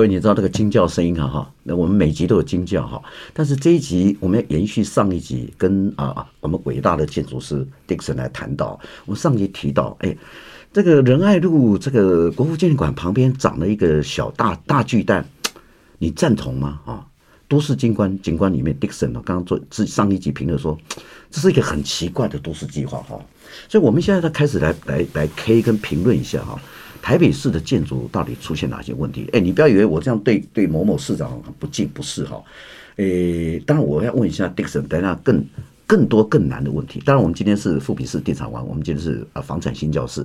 各位，你知道这个惊叫声音哈哈，那我们每集都有惊叫哈，但是这一集我们要延续上一集，跟啊我们伟大的建筑师 Dixon 来谈到，我们上集提到，哎，这个仁爱路这个国父纪念馆旁边长了一个小大大巨蛋，你赞同吗？啊，都市景观景观里面，Dickson 刚刚做上一集评论说，这是一个很奇怪的都市计划哈，所以我们现在在开始来来来 K 跟评论一下哈。台北市的建筑到底出现哪些问题？哎，你不要以为我这样对对某某市长不敬，不是哈。诶，当然我要问一下 Dickson，等下更更多更难的问题。当然，我们今天是富比士地产王，我们今天是啊房产新教室，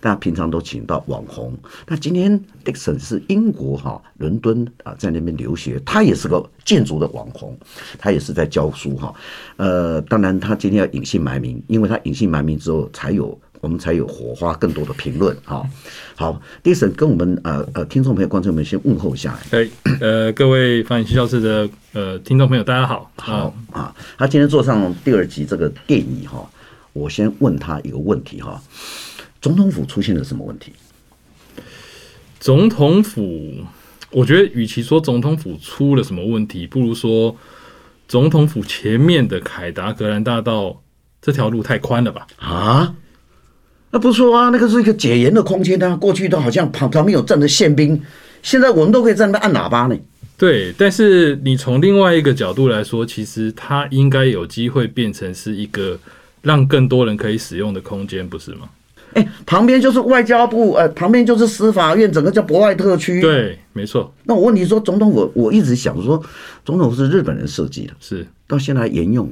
大家平常都请到网红。那今天 Dickson 是英国哈伦敦啊，在那边留学，他也是个建筑的网红，他也是在教书哈。呃，当然他今天要隐姓埋名，因为他隐姓埋名之后才有。我们才有火花，更多的评论哈！好，Dickson 跟我们呃呃听众朋友、观众们先问候一下。哎，呃，各位房产星叫室的呃听众朋友，大家好。好啊，他今天坐上第二集这个电影哈，我先问他一个问题哈：总统府出现了什么问题？总统府，我觉得与其说总统府出了什么问题，不如说总统府前面的凯达格兰大道这条路太宽了吧？啊？那不错啊，那个是一个解严的空间啊。过去都好像旁旁边有站着宪兵，现在我们都可以在那边按喇叭呢。对，但是你从另外一个角度来说，其实它应该有机会变成是一个让更多人可以使用的空间，不是吗？哎，旁边就是外交部，呃，旁边就是司法院，整个叫博爱特区。对，没错。那我问你说，总统我，我一直想说，总统是日本人设计的，是到现在还沿用。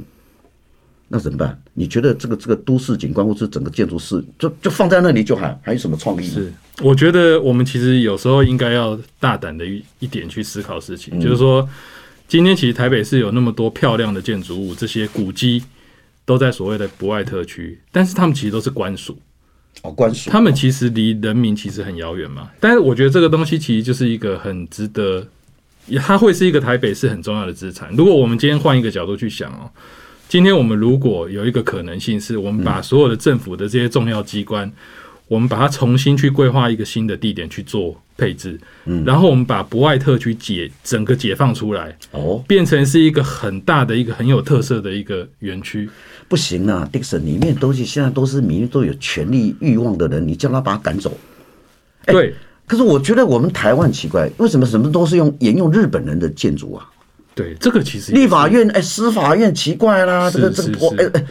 那怎么办？你觉得这个这个都市景观或是整个建筑师，就就放在那里就还还有什么创意？是，我觉得我们其实有时候应该要大胆的一一点去思考事情，嗯、就是说，今天其实台北市有那么多漂亮的建筑物，这些古迹都在所谓的博爱特区，但是他们其实都是官署哦，官署，他们其实离人民其实很遥远嘛。但是我觉得这个东西其实就是一个很值得，它会是一个台北市很重要的资产。如果我们今天换一个角度去想哦。今天我们如果有一个可能性，是我们把所有的政府的这些重要机关，我们把它重新去规划一个新的地点去做配置，嗯，然后我们把博爱特区解整个解放出来，哦，变成是一个很大的一个很有特色的一个园区。不行啊，Dickson 里面东西现在都是民间都有权利欲望的人，你叫他把他赶走，对。可是我觉得我们台湾奇怪，为什么什么都是用沿用日本人的建筑啊？对，这个其实立法院哎，司法院奇怪啦，这个这个博哎哎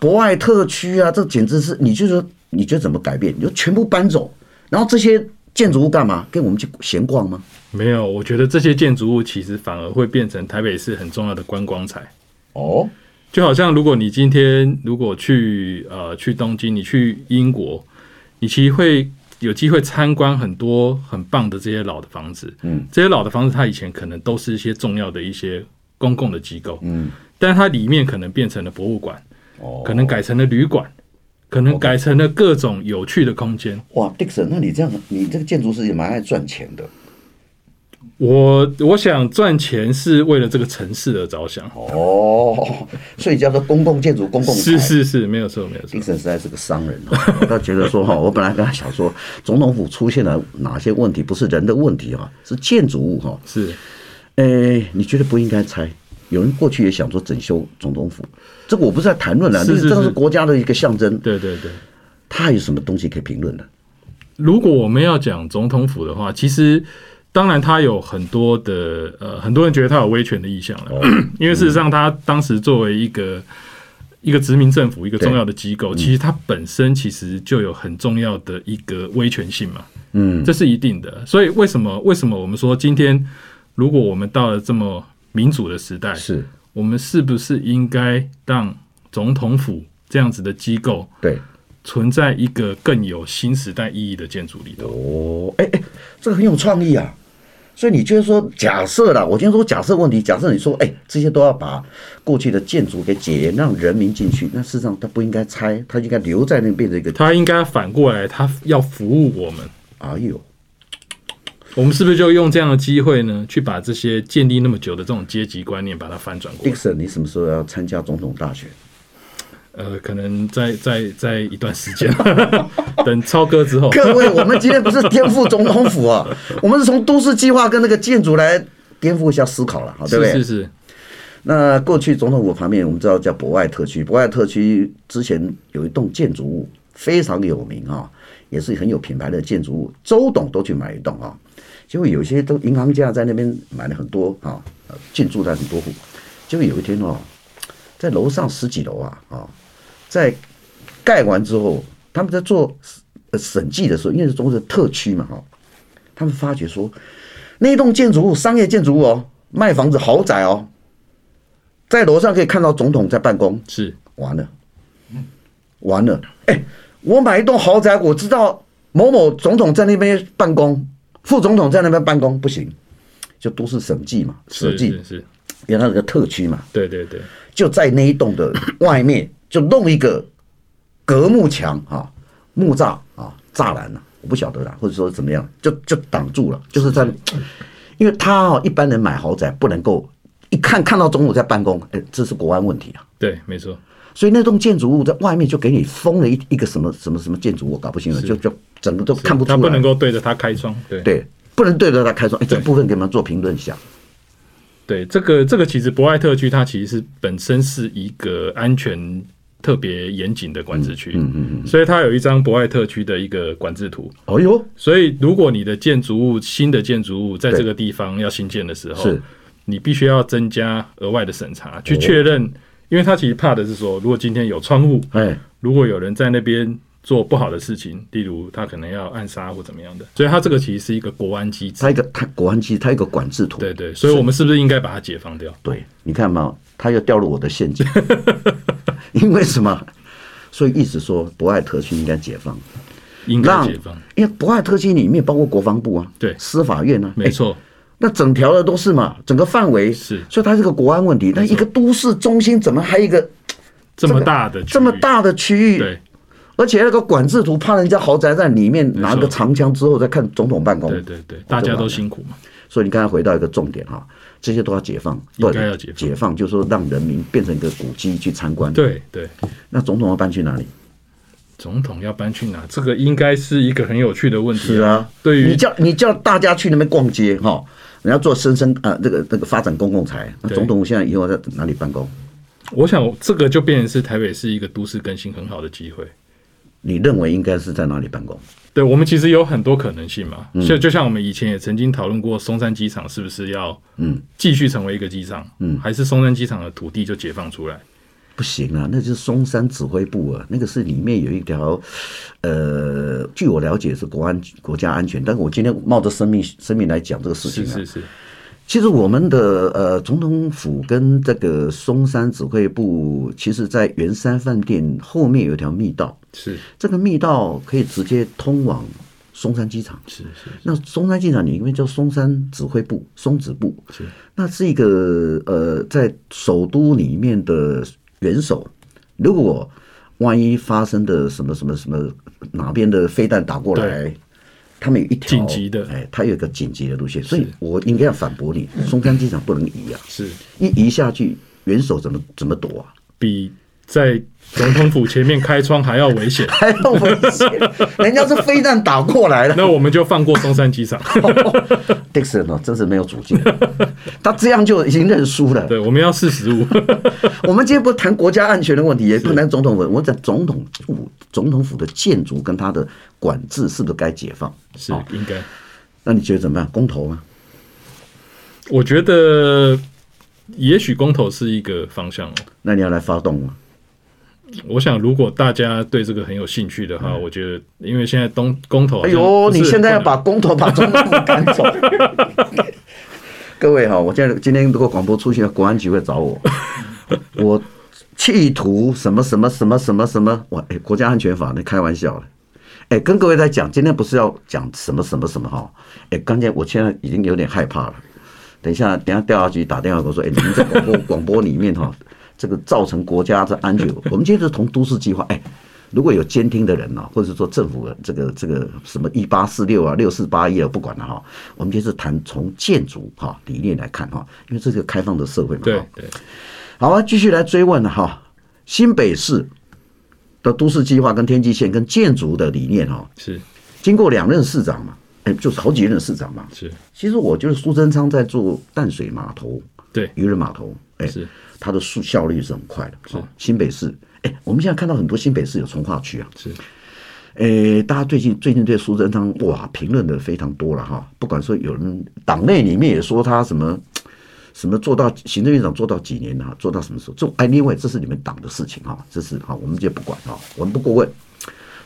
博爱特区啊，这简直是你就说你觉得怎么改变？你就全部搬走，然后这些建筑物干嘛？跟我们去闲逛吗？没有，我觉得这些建筑物其实反而会变成台北市很重要的观光财哦。就好像如果你今天如果去呃去东京，你去英国，你其实会。有机会参观很多很棒的这些老的房子，嗯，这些老的房子它以前可能都是一些重要的一些公共的机构，嗯，但是它里面可能变成了博物馆，哦，可能改成了旅馆，可能改成了各种有趣的空间。哇，Dickson，那你这样，你这个建筑师也蛮爱赚钱的。我我想赚钱是为了这个城市而着想哦，所以叫做公共建筑、公共是是是，没有错没有错。精神实在是个商人，我倒觉得说哈，我本来跟他想说，总统府出现了哪些问题，不是人的问题哈，是建筑物哈。是，诶，你觉得不应该拆？有人过去也想说整修总统府，这个我不是在谈论了，这是这是国家的一个象征。对对对，他有什么东西可以评论的？如果我们要讲总统府的话，其实。当然，他有很多的呃，很多人觉得他有威权的意向了，因为事实上，他当时作为一个一个殖民政府，一个重要的机构，其实它本身其实就有很重要的一个威权性嘛，嗯，这是一定的。所以，为什么为什么我们说今天，如果我们到了这么民主的时代，是我们是不是应该让总统府这样子的机构对？存在一个更有新时代意义的建筑里头哦，哎哎，这个很有创意啊。所以你就是说，假设啦，我今天说假设问题，假设你说，哎、欸，这些都要把过去的建筑给解严，让人民进去，那事实上他不应该拆，他应该留在那边的一个。他应该反过来，他要服务我们。哎呦，我们是不是就用这样的机会呢，去把这些建立那么久的这种阶级观念，把它翻转过来？Dickson，你什么时候要参加总统大选？呃，可能在在在一段时间，等超哥之后。各位，我们今天不是颠覆总统府啊，我们是从都市计划跟那个建筑来颠覆一下思考了，好，对不对？是是是。那过去总统府旁边，我们知道叫博爱特区，博爱特区之前有一栋建筑物非常有名啊，也是很有品牌的建筑物，周董都去买一栋啊。结果有些都银行家在那边买了很多啊，进驻在很多户。结果有一天哦，在楼上十几楼啊啊。在盖完之后，他们在做审计的时候，因为是中国的特区嘛，哈，他们发觉说，那栋建筑物商业建筑物哦，卖房子豪宅哦，在楼上可以看到总统在办公，是。完了，完了，哎，我买一栋豪宅，我知道某某总统在那边办公，副总统在那边办公，不行，就都是审计嘛，审计是，原来是个特区嘛，对对对，就在那一栋的外面。就弄一个隔幕墙啊，木栅啊，栅栏呐，我不晓得啦，或者说怎么样，就就挡住了，就是在，因为他哦，一般人买豪宅不能够一看看到总统在办公，哎，这是国安问题啊。对，没错。所以那栋建筑物在外面就给你封了一一个什么什么什么建筑物，我搞不清楚，就就整个都看不出来。他不能够对着他开窗，对对，不能对着他开窗。哎，这部分给你们做评论一下。对，这个这个其实博爱特区它其实是本身是一个安全。特别严谨的管制区，嗯嗯嗯，所以它有一张博爱特区的一个管制图。哦哟，所以如果你的建筑物新的建筑物在这个地方要新建的时候，是，你必须要增加额外的审查，去确认，因为他其实怕的是说，如果今天有窗户，哎，如果有人在那边做不好的事情，例如他可能要暗杀或怎么样的，所以他这个其实是一个国安机制，它一个他国安机制，它一个管制图，对对，所以我们是不是应该把它解放掉？对，你看嘛，他又掉入我的陷阱。因为什么？所以一直说，博爱特区应该解放，应该解放。因为博爱特区里面包括国防部啊，对，司法院啊，没错。那整条的都是嘛，整个范围是，所以它是个国安问题。那一个都市中心怎么还有一个这么大的这么大的区域？对，而且那个管制图，怕人家豪宅在里面拿个长枪之后再看总统办公。对对对，大家都辛苦嘛。所以你刚才回到一个重点哈。这些都要解放，应该要解放，解放就是说让人民变成一个古迹去参观。对对，那总统要搬去哪里？总统要搬去哪？这个应该是一个很有趣的问题。是啊，对于你叫你叫大家去那边逛街哈，你要做生生啊，这个这个发展公共财。那总统现在以后在哪里办公？我想这个就变成是台北是一个都市更新很好的机会。你认为应该是在哪里办公？对，我们其实有很多可能性嘛，就就像我们以前也曾经讨论过，松山机场是不是要嗯继续成为一个机场，嗯，还是松山机场的土地就解放出来？不行啊，那就是松山指挥部啊，那个是里面有一条，呃，据我了解是国安国家安全，但是我今天冒着生命生命来讲这个事情啊，是是是。其实我们的呃总统府跟这个松山指挥部，其实在圆山饭店后面有一条密道，是这个密道可以直接通往松山机场。是是。那松山机场里面叫松山指挥部，松指部。是。那是一个呃，在首都里面的元首，如果万一发生的什么什么什么哪边的飞弹打过来。他们有一条紧急的，哎，他有一个紧急的路线，所以我应该要反驳你，松山机场不能移啊，是。一移下去，元首怎么怎么躲啊？比在总统府前面开窗还要危险，还要危险，人家是飞弹打过来了，那我们就放过松山机场。Dixon 哦，真是没有主见，他这样就已经认输了。对，我们要识时务。我们今天不谈国家安全的问题，也不谈总统府，我讲总统府，总统府的建筑跟他的管制是不是该解放？是应该。那你觉得怎么样？公投吗？我觉得也许公投是一个方向哦。那你要来发动吗？我想，如果大家对这个很有兴趣的话，嗯、我觉得，因为现在东公投，哎呦，你现在要把公投把总统府赶走。各位哈，我现在今天如果广播出现，国安局会找我，我企图什么什么什么什么什么，我哎，国家安全法，你开玩笑了。哎，跟各位在讲，今天不是要讲什么什么什么哈，哎，刚才我现在已经有点害怕了。等一下，等一下调查局打电话给我说，哎，你们在广播广播里面哈。这个造成国家的安全，我们今天是从都市计划，哎，如果有监听的人呢，或者是说政府的这个这个什么一八四六啊、六四八一啊，不管了哈，我们今天是谈从建筑哈理念来看哈，因为这是个开放的社会嘛，对对，好啊，继续来追问了哈，新北市的都市计划跟天际线跟建筑的理念哈，是。经过两任市长嘛，哎，就是好几任市长嘛。是，其实我觉得苏贞昌在做淡水码头，对。渔人码头，哎，是他的速效率是很快的。是新北市，哎，我们现在看到很多新北市有从化区啊。是，哎，大家最近最近对苏贞昌哇评论的非常多了哈，不管说有人党内里面也说他什么。什么做到行政院长做到几年啊？做到什么时候？这哎，另外这是你们党的事情哈，这是哈，我们就不管哈，我们不过问。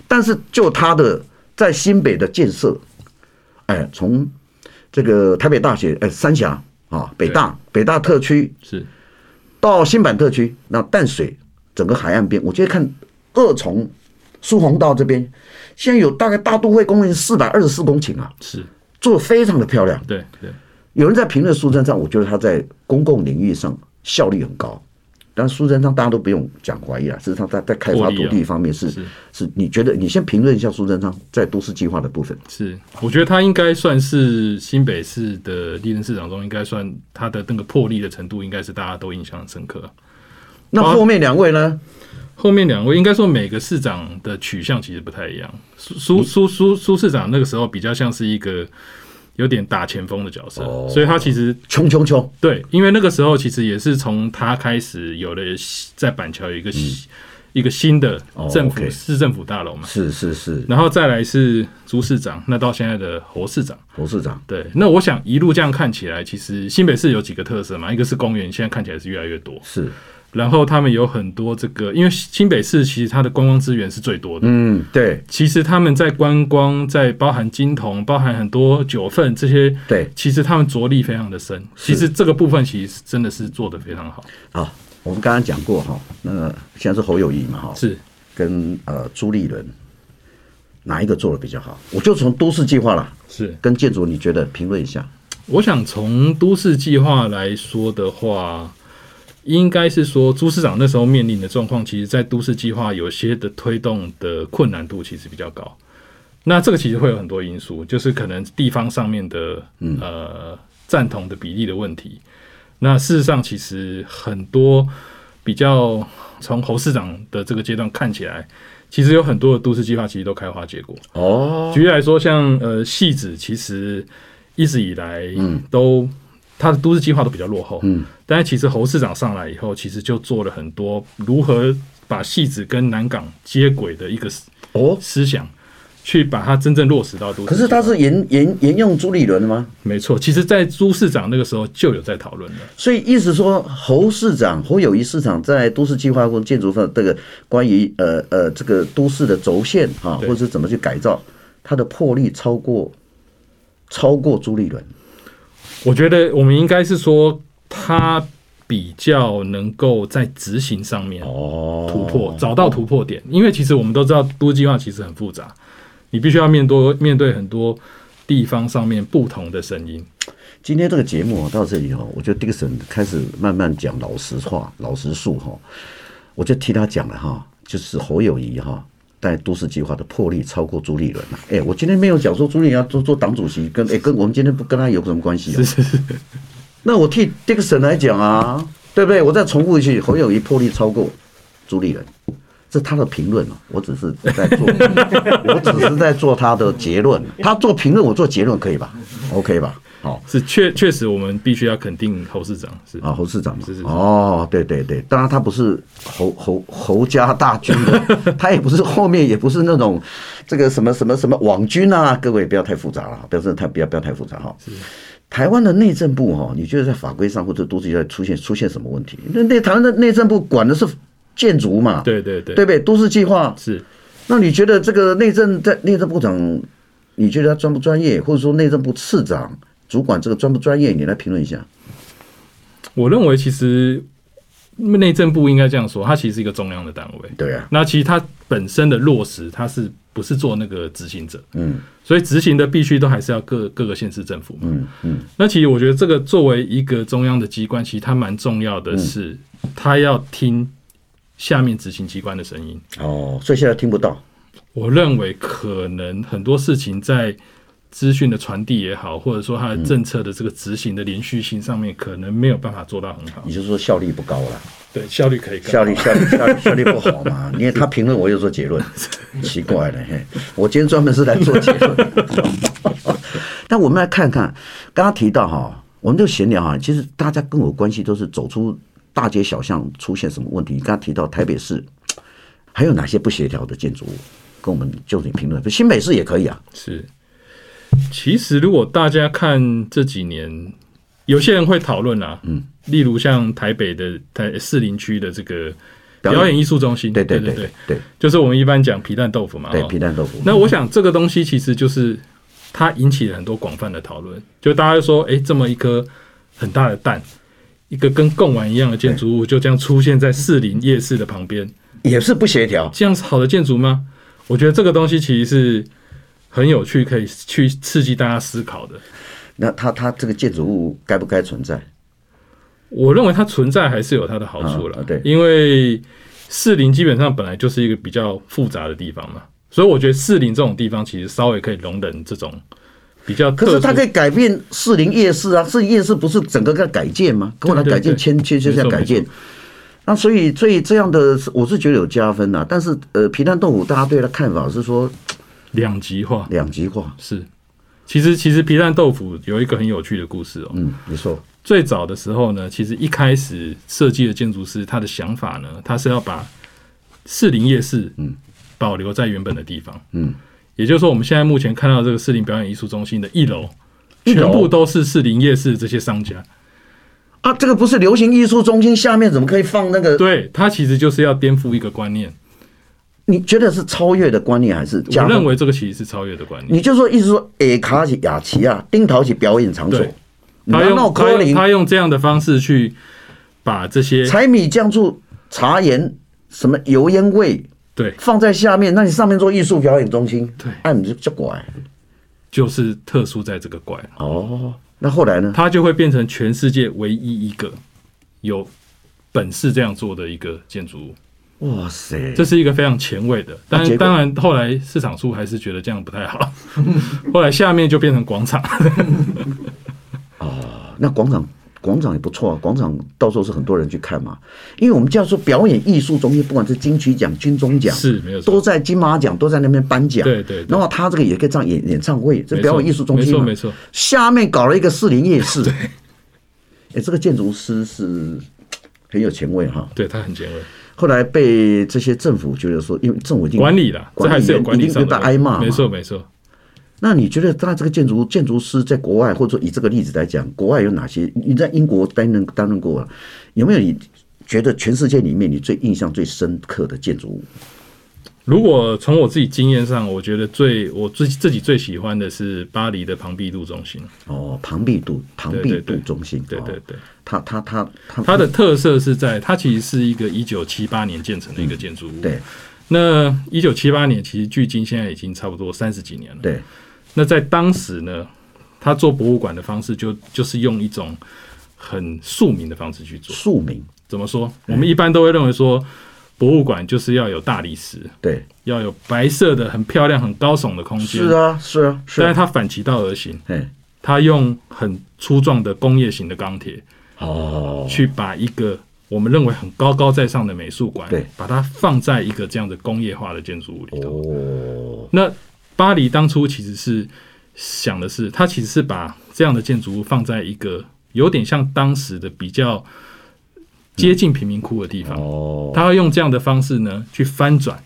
但是就他的在新北的建设，哎，从这个台北大学哎三峡啊，北大北大特区是到新版特区，那淡水整个海岸边，我觉得看二重苏洪道这边，现在有大概大都会公园四百二十四公顷啊，是做的非常的漂亮。对对。有人在评论苏贞昌，我觉得他在公共领域上效率很高。但苏贞昌大家都不用讲怀疑啊，事实上在在开发土地方面是是，你觉得你先评论一下苏贞昌在都市计划的部分。是，我觉得他应该算是新北市的历任市长中，应该算他的那个魄力的程度，应该是大家都印象很深刻。那后面两位呢？后面两位应该说每个市长的取向其实不太一样。苏苏苏苏市长那个时候比较像是一个。有点打前锋的角色，所以他其实冲冲冲，对，因为那个时候其实也是从他开始有了在板桥有一个一个新的政府市政府大楼嘛，是是是，然后再来是朱市长，那到现在的侯市长，侯市长，对，那我想一路这样看起来，其实新北市有几个特色嘛，一个是公园，现在看起来是越来越多，是。然后他们有很多这个，因为新北市其实它的观光资源是最多的。嗯，对。其实他们在观光，在包含金铜，包含很多九份这些，对。其实他们着力非常的深。其实这个部分其实真的是做的非常好。好，我们刚刚讲过哈，那现在是侯友谊嘛哈，是跟呃朱立伦哪一个做的比较好？我就从都市计划了，是跟建筑，你觉得评论一下？我想从都市计划来说的话。应该是说，朱市长那时候面临的状况，其实，在都市计划有些的推动的困难度其实比较高。那这个其实会有很多因素，就是可能地方上面的呃赞同的比例的问题。那事实上，其实很多比较从侯市长的这个阶段看起来，其实有很多的都市计划其实都开花结果。哦，举例来说，像呃戏子，其实一直以来都。他的都市计划都比较落后，嗯，但是其实侯市长上来以后，其实就做了很多如何把汐止跟南港接轨的一个哦思想，去把它真正落实到都市。可是他是沿沿沿用朱立伦的吗？没错，其实，在朱市长那个时候就有在讨论了。所以意思说，侯市长侯友谊市长在都市计划或建筑上这个关于呃呃这个都市的轴线哈，或者是怎么去改造，他的魄力超过超过朱立伦。我觉得我们应该是说，他比较能够在执行上面突破，找到突破点。因为其实我们都知道，都计划其实很复杂，你必须要面多面对很多地方上面不同的声音。今天这个节目到这里哈，我觉得 Dickson 开始慢慢讲老实话、老实数哈，我就替他讲了哈，就是侯友宜哈。在都市计划的魄力超过朱立伦了。哎，我今天没有讲说朱立伦要做做党主席，跟哎跟我们今天不跟他有什么关系啊？是是是。那我替 Dickson 来讲啊，对不对？我再重复一句，侯友谊魄力超过朱立伦，这是他的评论，我只是在做，我只是在做他的结论。他做评论，我做结论，可以吧？OK 吧？好，是确确实，我们必须要肯定侯市长是啊，侯市长是是，是哦，对对对，当然他不是侯侯侯家大军的，他也不是后面也不是那种这个什么什么什么网军啊，各位不要太复杂了，不要太不要不要太复杂哈。台湾的内政部哈，你觉得在法规上或者都市计划出现出现什么问题？那那台湾的内政部管的是建筑嘛？对对对，对不对？都市计划是，那你觉得这个内政在内政部长，你觉得他专不专业？或者说内政部次长？主管这个专不专业？你来评论一下。我认为其实内政部应该这样说，它其实是一个中央的单位。对啊，那其实它本身的落实，它是不是做那个执行者？嗯，所以执行的必须都还是要各各个县市政府嘛。嗯嗯。那其实我觉得这个作为一个中央的机关，其实它蛮重要的是，它要听下面执行机关的声音。哦，所以现在听不到。我认为可能很多事情在。资讯的传递也好，或者说它的政策的这个执行的连续性上面，可能没有办法做到很好。也就是说效率不高了。对，效率可以高。效率效率效率效率不好嘛？因为他评论，我又做结论，奇怪了嘿。我今天专门是来做结论。但我们来看看，刚刚提到哈，我们就闲聊哈。其实大家跟我关系都是走出大街小巷出现什么问题。刚刚提到台北市还有哪些不协调的建筑物，跟我们就你评论。新北市也可以啊。是，其实如果大家看这几年。有些人会讨论啊，嗯，例如像台北的台士林区的这个表演艺术中心，对对对对对，就是我们一般讲皮蛋豆腐嘛，对皮蛋豆腐。那我想这个东西其实就是它引起了很多广泛的讨论，就大家说，哎，这么一颗很大的蛋，一个跟贡丸一样的建筑物，就这样出现在士林夜市的旁边，也是不协调，这样是好的建筑吗？我觉得这个东西其实是很有趣，可以去刺激大家思考的。那它它这个建筑物该不该存在？我认为它存在还是有它的好处了。对，因为士林基本上本来就是一个比较复杂的地方嘛，所以我觉得士林这种地方其实稍微可以容忍这种比较。可是它可以改变士林夜市啊，士林夜市不是整个在改建吗？跟我来改建，迁迁就在改建。那所以所以这样的我是觉得有加分呐。但是呃，皮蛋豆腐大家对它看法是说两极化，两极化是。其实，其实皮蛋豆腐有一个很有趣的故事哦。嗯，没错。最早的时候呢，其实一开始设计的建筑师他的想法呢，他是要把士林夜市嗯保留在原本的地方嗯，也就是说，我们现在目前看到这个士林表演艺术中心的一楼，全部都是士林夜市这些商家啊。这个不是流行艺术中心下面怎么可以放那个？对，它其实就是要颠覆一个观念。你觉得是超越的观念还是？我认为这个其实是超越的观念。你就说意思说，诶，卡起雅琪啊，丁桃起表演场所，他用他用他用这样的方式去把这些柴米酱醋茶盐什么油烟味对放在下面，那你上面做艺术表演中心，对，哎，你就就怪，就是特殊在这个怪哦。那后来呢？它就会变成全世界唯一一个有本事这样做的一个建筑物。哇塞，这是一个非常前卫的，但当然后来市场处还是觉得这样不太好，后来下面就变成广场。哦，那广场广场也不错啊，广场到时候是很多人去看嘛，因为我们叫做表演艺术中心，不管是金曲奖、金钟奖是没有，都在金马奖都在那边颁奖，对对。然后他这个也可以这样演演唱会，这表演艺术中心没错没错。下面搞了一个士林夜市，哎，这个建筑师是很有前卫哈，对他很前卫。后来被这些政府觉得说，因为政府已经管理了，这还是有管理上的挨骂。没错没错。那你觉得他这个建筑建筑师在国外，或者说以这个例子来讲，国外有哪些？你在英国担任担任过了，有没有你觉得全世界里面你最印象最深刻的建筑物？如果从我自己经验上，我觉得最我自自己最喜欢的是巴黎的庞毕度中心。哦，庞毕度，庞毕度中心，对对对，它它它它它的特色是在它其实是一个一九七八年建成的一个建筑物。对，那一九七八年其实距今现在已经差不多三十几年了。对，那在当时呢，他做博物馆的方式就就是用一种很庶民的方式去做。庶民怎么说？我们一般都会认为说。博物馆就是要有大理石，对，要有白色的、很漂亮、很高耸的空间。是啊，是啊，是啊。但是它反其道而行，它用很粗壮的工业型的钢铁，哦，去把一个我们认为很高高在上的美术馆，对，把它放在一个这样的工业化的建筑物里头。哦，那巴黎当初其实是想的是，它其实是把这样的建筑物放在一个有点像当时的比较。接近贫民窟的地方，哦，他要用这样的方式呢去翻转，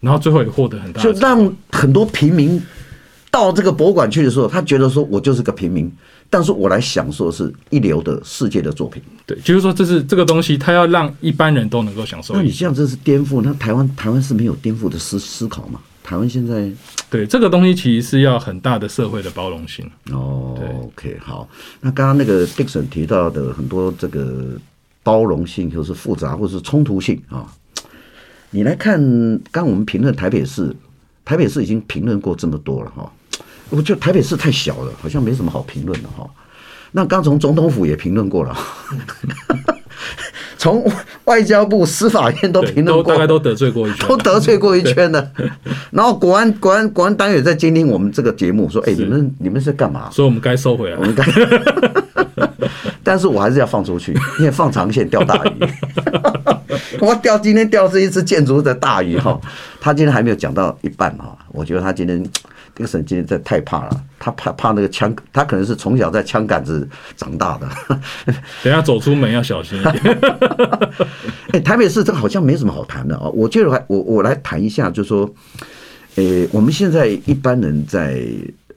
然后最后也获得很大，就让很多平民到这个博物馆去的时候，他觉得说我就是个平民，但是我来享受的是一流的世界的作品。对，就是说这是这个东西，他要让一般人都能够享受。那你这样真是颠覆？那台湾台湾是没有颠覆的思思考嘛？台湾现在对这个东西其实是要很大的社会的包容性。哦，OK，好。那刚刚那个 Dickson 提到的很多这个。包容性就是复杂或是冲突性啊！你来看，刚我们评论台北市，台北市已经评论过这么多了哈。我觉得台北市太小了，好像没什么好评论的哈。那刚从总统府也评论过了，从外交部、司法院都评论过，大概都得罪过一圈，都得罪过一圈的。然后国安、国安、国安单位在监听我们这个节目，说：“哎，你们你们是干嘛？”所以我们该收回来，我们该。但是我还是要放出去，因为放长线钓大鱼。我钓今天钓是一只建筑的大鱼哈，他今天还没有讲到一半哈，我觉得他今天。这个神经在太怕了，他怕怕那个枪，他可能是从小在枪杆子长大的。等下走出门要小心一点。哎，台北市这个好像没什么好谈的啊。我觉得还我我来谈一下，就是说，呃，我们现在一般人在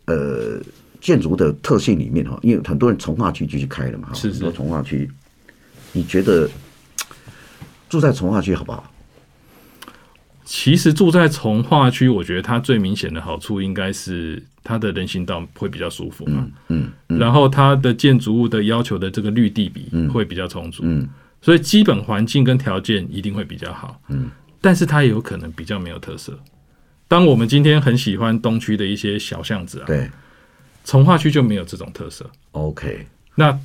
呃建筑的特性里面哈，因为很多人从化区就去开了嘛，是是，很多重划区，你觉得住在从化区好不好？其实住在从化区，我觉得它最明显的好处应该是它的人行道会比较舒服嘛，嗯，嗯，然后它的建筑物的要求的这个绿地比会比较充足，嗯，所以基本环境跟条件一定会比较好，嗯，但是它也有可能比较没有特色。当我们今天很喜欢东区的一些小巷子啊，对，重划区就没有这种特色。OK，那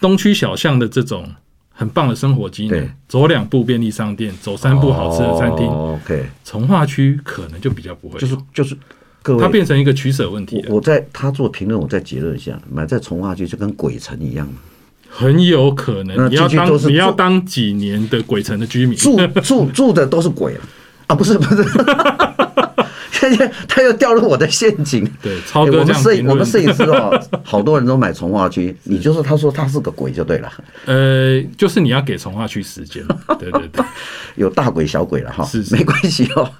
东区小巷的这种。很棒的生活机能，走两步便利商店，走三步好吃的餐厅。OK，从化区可能就比较不会，就是就是，各位，它变成一个取舍问题。我在他做评论，我再结论一下，买在从化区就跟鬼城一样，很有可能你要当你要当几年的鬼城的居民，住住住的都是鬼啊，不是不是。他又掉入我的陷阱。对，超哥、欸、我们摄影我们摄影师哦，好多人都买从化区，你就是他说他是个鬼就对了。呃，就是你要给从化区时间。对对对，有大鬼小鬼了哈，是，是没关系哦。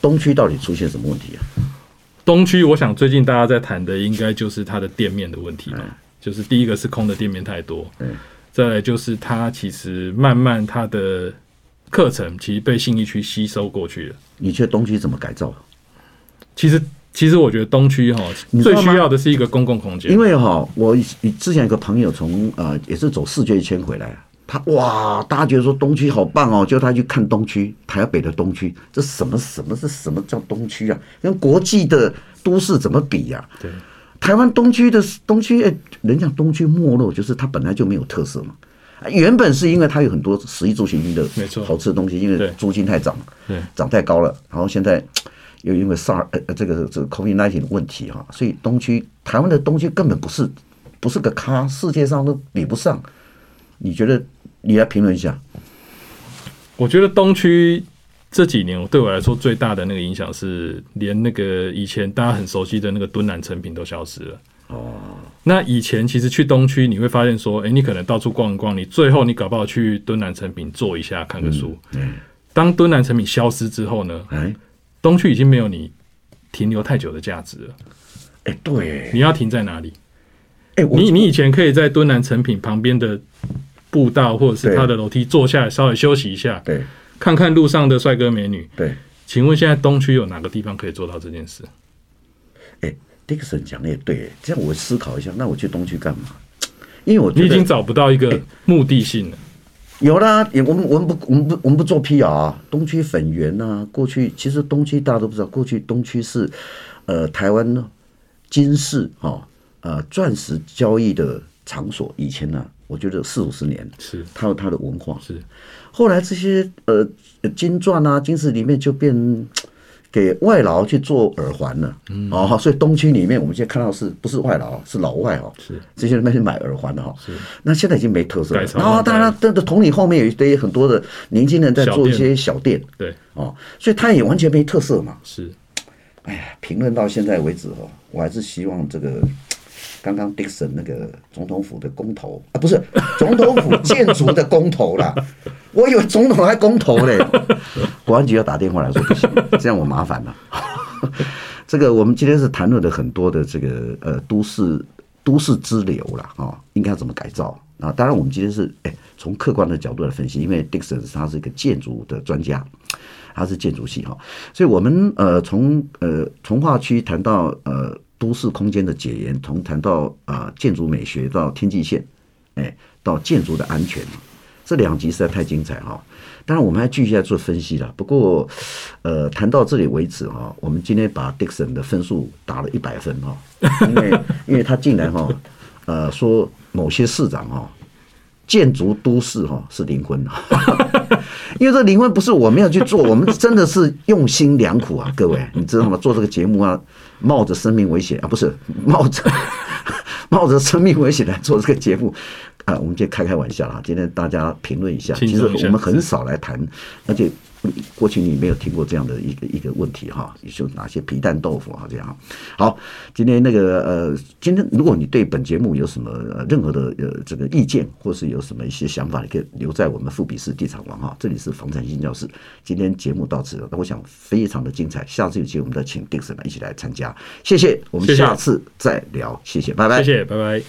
东区到底出现什么问题啊？东区，我想最近大家在谈的应该就是它的店面的问题嘛。就是第一个是空的店面太多，嗯，再来就是它其实慢慢它的课程其实被信义区吸收过去了。你觉得东区怎么改造？其实，其实我觉得东区哈最需要的是一个公共空间。因为哈，我之前有个朋友从呃也是走世界一圈回来，他哇，大家觉得说东区好棒哦，就他去看东区，台北的东区，这什么什么是什么叫东区啊？跟国际的都市怎么比呀？对，台湾东区的东区，哎，人家东区没落，就是它本来就没有特色嘛。原本是因为它有很多食衣住行的没错好吃的东西，因为租金太涨，对，涨太高了，然后现在。又因为 SARS 呃这个这个 COVID-19 的问题哈，所以东区台湾的东区根本不是不是个咖，世界上都比不上。你觉得？你来评论一下。我觉得东区这几年对我来说最大的那个影响是，连那个以前大家很熟悉的那个敦南成品都消失了。哦。那以前其实去东区你会发现说，哎，你可能到处逛一逛，你最后你搞不好去敦南成品坐一下看个书。嗯。当敦南成品消失之后呢？哎。东区已经没有你停留太久的价值了。哎、欸，对，你要停在哪里？哎、欸，你你以前可以在敦南成品旁边的步道或者是它的楼梯坐下来稍微休息一下，对，看看路上的帅哥美女。对，请问现在东区有哪个地方可以做到这件事？哎、欸，Dickson 讲的也对，这样我思考一下，那我去东区干嘛？因为我你已经找不到一个目的性了。欸有啦，也我们我们不我们不我们不做 PR 啊。东区粉圆呐，过去其实东区大家都不知道，过去东区是呃台湾金饰哈呃钻石交易的场所。以前呢、啊，我觉得四五十年是它有它的文化是。后来这些呃金钻啊金饰里面就变。给外劳去做耳环了，哦，所以东区里面我们现在看到是不是外劳，是老外哦，是。这些人去买耳环的哈，是。那现在已经没特色了，然后当然，这个同理后面有一堆很多的年轻人在做一些小店，对，哦，所以他也完全没特色嘛。是，哎呀，评论到现在为止哦，我还是希望这个。刚刚 Dickson 那个总统府的公投啊，不是总统府建筑的公投啦，我以为总统还公投嘞，国安局要打电话来说不行，这样我麻烦了。这个我们今天是谈论了很多的这个呃都市都市之流了啊，应该要怎么改造啊？当然我们今天是哎从客观的角度来分析，因为 Dickson 他是一个建筑的专家，他是建筑系哈，所以我们呃从呃从化区谈到呃。都市空间的解严，从谈到啊建筑美学到天际线，哎，到建筑的安全，这两集实在太精彩哈。当然，我们还继续在做分析了。不过，呃，谈到这里为止哈，我们今天把 Dixon 的分数打了一百分哈，因为因为他竟然哈，呃，说某些市长哈，建筑都市哈是灵魂，因为这灵魂不是我们要去做，我们真的是用心良苦啊，各位，你知道吗？做这个节目啊，冒着生命危险啊，不是冒着 冒着生命危险来做这个节目啊，我们就开开玩笑啦。今天大家评论一下，其实我们很少来谈，而且。过去你没有听过这样的一个一个问题哈，你说哪些皮蛋豆腐啊这样？好，今天那个呃，今天如果你对本节目有什么任何的呃这个意见，或是有什么一些想法，你可以留在我们富比士地产王哈，这里是房产新教室。今天节目到此了，那我想非常的精彩，下次有机会我们再请 Dickson 来一起来参加，谢谢，我们下次再聊，谢谢拜拜，谢谢，拜拜。